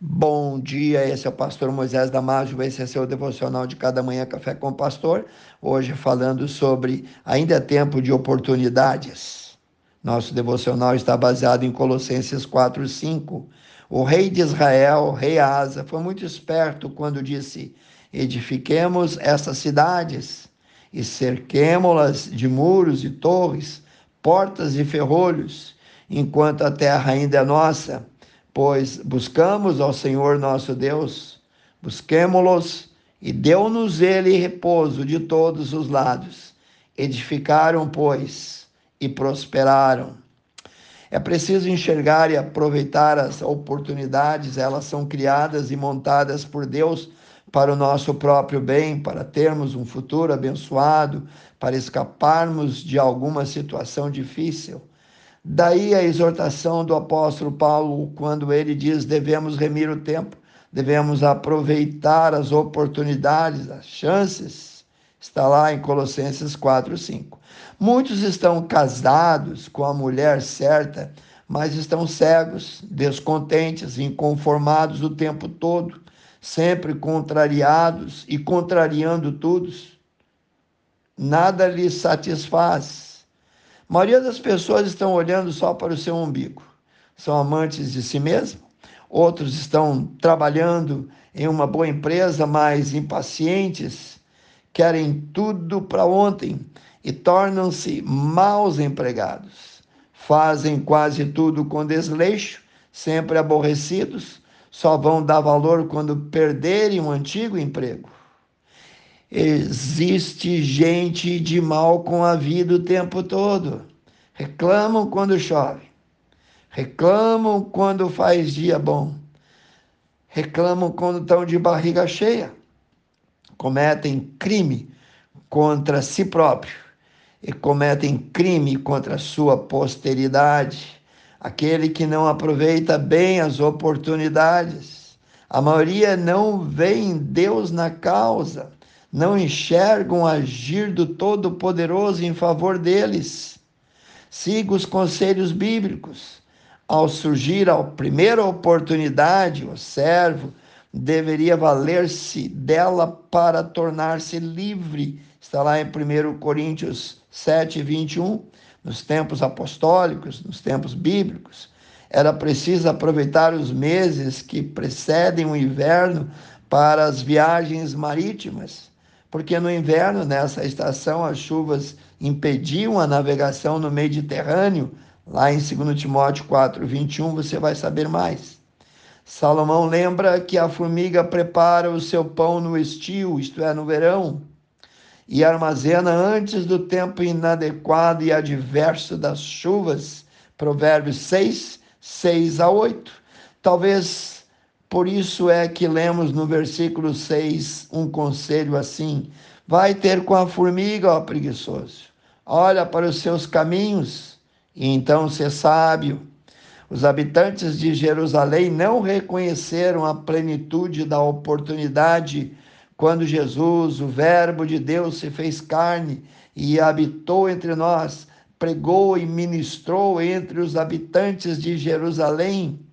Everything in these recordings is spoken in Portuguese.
Bom dia, esse é o pastor Moisés Damásio, esse é seu devocional de cada manhã Café com o Pastor. Hoje falando sobre ainda é tempo de oportunidades. Nosso devocional está baseado em Colossenses 4, 5. O rei de Israel, rei Asa, foi muito esperto quando disse: Edifiquemos essas cidades e cerquemo-las de muros e torres, portas e ferrolhos, enquanto a terra ainda é nossa pois buscamos ao Senhor nosso Deus, busquemo-los e deu-nos ele repouso de todos os lados. Edificaram, pois, e prosperaram. É preciso enxergar e aproveitar as oportunidades, elas são criadas e montadas por Deus para o nosso próprio bem, para termos um futuro abençoado, para escaparmos de alguma situação difícil. Daí a exortação do apóstolo Paulo, quando ele diz: devemos remir o tempo, devemos aproveitar as oportunidades, as chances. Está lá em Colossenses 4, 5. Muitos estão casados com a mulher certa, mas estão cegos, descontentes, inconformados o tempo todo, sempre contrariados e contrariando todos. Nada lhes satisfaz maioria das pessoas estão olhando só para o seu umbigo. São amantes de si mesmo. Outros estão trabalhando em uma boa empresa, mas impacientes, querem tudo para ontem e tornam-se maus empregados. Fazem quase tudo com desleixo, sempre aborrecidos, só vão dar valor quando perderem um antigo emprego. Existe gente de mal com a vida o tempo todo. Reclamam quando chove. Reclamam quando faz dia bom. Reclamam quando estão de barriga cheia. Cometem crime contra si próprio e cometem crime contra a sua posteridade. Aquele que não aproveita bem as oportunidades. A maioria não vê em Deus na causa não enxergam o agir do Todo-Poderoso em favor deles. Siga os conselhos bíblicos. Ao surgir a primeira oportunidade, o servo deveria valer-se dela para tornar-se livre. Está lá em 1 Coríntios 7, 21. Nos tempos apostólicos, nos tempos bíblicos, era preciso aproveitar os meses que precedem o inverno para as viagens marítimas porque no inverno, nessa estação, as chuvas impediam a navegação no Mediterrâneo. Lá em 2 Timóteo 4, 21, você vai saber mais. Salomão lembra que a formiga prepara o seu pão no estio, isto é, no verão, e armazena antes do tempo inadequado e adverso das chuvas. Provérbios 6, 6 a 8. Talvez por isso é que lemos no versículo 6 um conselho assim: Vai ter com a formiga, ó preguiçoso. Olha para os seus caminhos e então ser sábio. Os habitantes de Jerusalém não reconheceram a plenitude da oportunidade quando Jesus, o Verbo de Deus, se fez carne e habitou entre nós, pregou e ministrou entre os habitantes de Jerusalém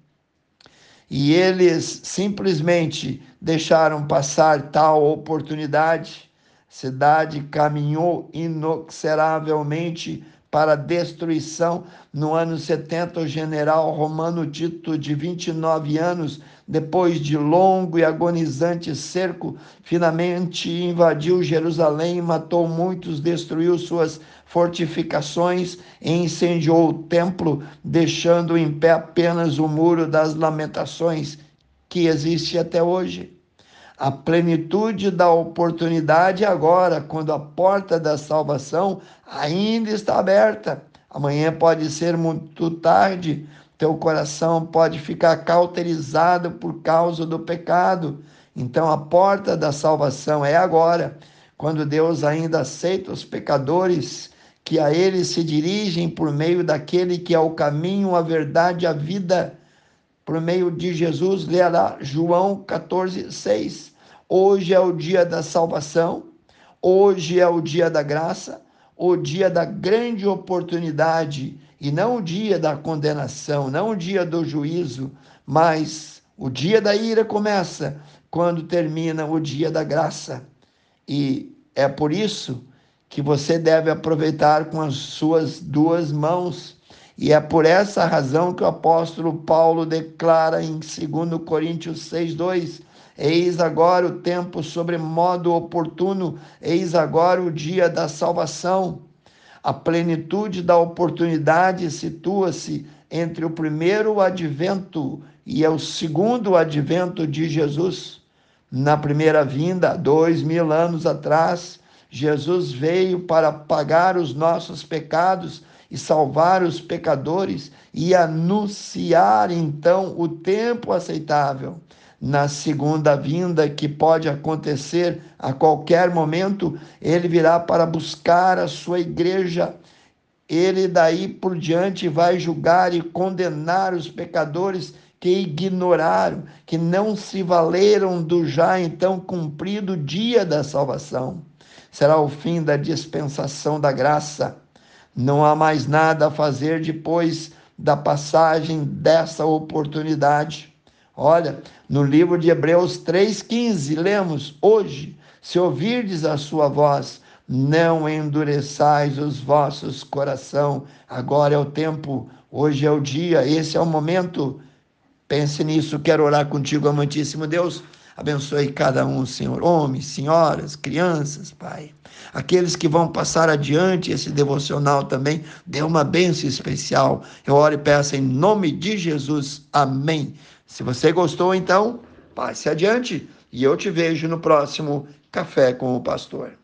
e eles simplesmente deixaram passar tal oportunidade. A cidade caminhou inexoravelmente para destruição. No ano 70, o general romano Tito, de 29 anos, depois de longo e agonizante cerco, finalmente invadiu Jerusalém, matou muitos, destruiu suas fortificações e incendiou o templo, deixando em pé apenas o muro das lamentações que existe até hoje. A plenitude da oportunidade agora, quando a porta da salvação ainda está aberta. Amanhã pode ser muito tarde, teu coração pode ficar cauterizado por causa do pecado. Então a porta da salvação é agora, quando Deus ainda aceita os pecadores que a ele se dirigem por meio daquele que é o caminho, a verdade, a vida, por meio de Jesus, lerá João 14, 6. Hoje é o dia da salvação, hoje é o dia da graça, o dia da grande oportunidade e não o dia da condenação, não o dia do juízo, mas O dia da ira começa quando termina o dia da graça. E é por isso que você deve aproveitar com as suas duas mãos. E é por essa razão que o apóstolo Paulo declara em 2 Coríntios 6:2, Eis agora o tempo sobre modo oportuno, eis agora o dia da salvação. A plenitude da oportunidade situa-se entre o primeiro advento e o segundo advento de Jesus. Na primeira vinda, dois mil anos atrás, Jesus veio para pagar os nossos pecados e salvar os pecadores e anunciar então o tempo aceitável na segunda vinda, que pode acontecer a qualquer momento, ele virá para buscar a sua igreja. Ele daí por diante vai julgar e condenar os pecadores que ignoraram, que não se valeram do já então cumprido dia da salvação. Será o fim da dispensação da graça. Não há mais nada a fazer depois da passagem dessa oportunidade. Olha, no livro de Hebreus 3,15, lemos: Hoje, se ouvirdes a sua voz, não endureçais os vossos coração. Agora é o tempo, hoje é o dia, esse é o momento. Pense nisso, quero orar contigo, amantíssimo Deus. Abençoe cada um, Senhor, homens, senhoras, crianças, Pai. Aqueles que vão passar adiante esse devocional também, dê uma bênção especial. Eu oro e peço em nome de Jesus. Amém. Se você gostou, então, passe adiante e eu te vejo no próximo Café com o Pastor.